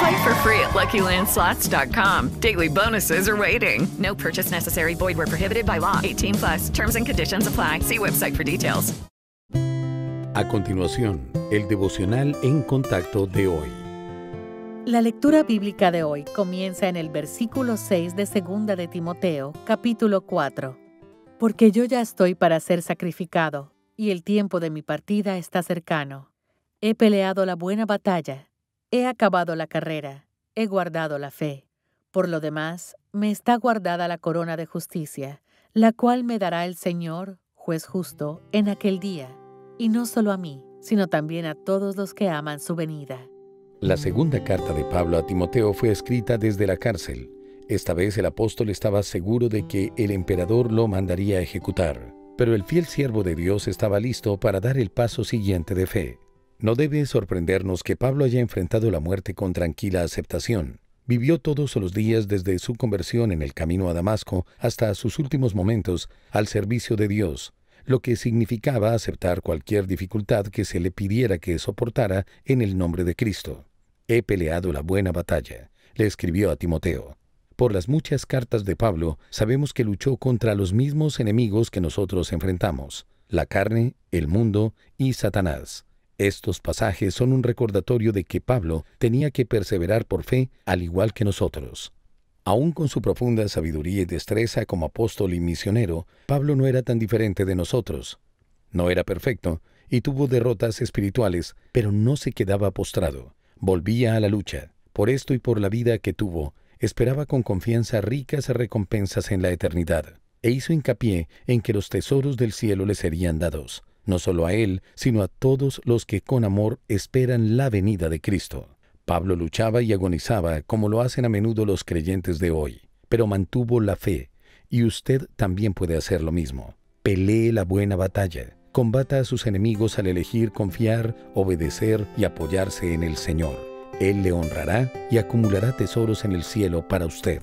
Play for free at LuckyLandSlots.com. Daily bonuses are waiting. No purchase necessary. Void where prohibited by law. 18 plus. Terms and conditions apply. See website for details. A continuación, el devocional en contacto de hoy. La lectura bíblica de hoy comienza en el versículo 6 de Segunda de Timoteo, capítulo 4. Porque yo ya estoy para ser sacrificado, y el tiempo de mi partida está cercano. He peleado la buena batalla He acabado la carrera, he guardado la fe. Por lo demás, me está guardada la corona de justicia, la cual me dará el Señor, juez justo, en aquel día, y no solo a mí, sino también a todos los que aman su venida. La segunda carta de Pablo a Timoteo fue escrita desde la cárcel. Esta vez el apóstol estaba seguro de que el emperador lo mandaría a ejecutar, pero el fiel siervo de Dios estaba listo para dar el paso siguiente de fe. No debe sorprendernos que Pablo haya enfrentado la muerte con tranquila aceptación. Vivió todos los días desde su conversión en el camino a Damasco hasta sus últimos momentos al servicio de Dios, lo que significaba aceptar cualquier dificultad que se le pidiera que soportara en el nombre de Cristo. He peleado la buena batalla, le escribió a Timoteo. Por las muchas cartas de Pablo sabemos que luchó contra los mismos enemigos que nosotros enfrentamos, la carne, el mundo y Satanás. Estos pasajes son un recordatorio de que Pablo tenía que perseverar por fe al igual que nosotros. Aún con su profunda sabiduría y destreza como apóstol y misionero, Pablo no era tan diferente de nosotros. No era perfecto y tuvo derrotas espirituales, pero no se quedaba postrado. Volvía a la lucha. Por esto y por la vida que tuvo, esperaba con confianza ricas recompensas en la eternidad, e hizo hincapié en que los tesoros del cielo le serían dados no solo a él, sino a todos los que con amor esperan la venida de Cristo. Pablo luchaba y agonizaba como lo hacen a menudo los creyentes de hoy, pero mantuvo la fe, y usted también puede hacer lo mismo. Pelee la buena batalla, combata a sus enemigos al elegir confiar, obedecer y apoyarse en el Señor. Él le honrará y acumulará tesoros en el cielo para usted.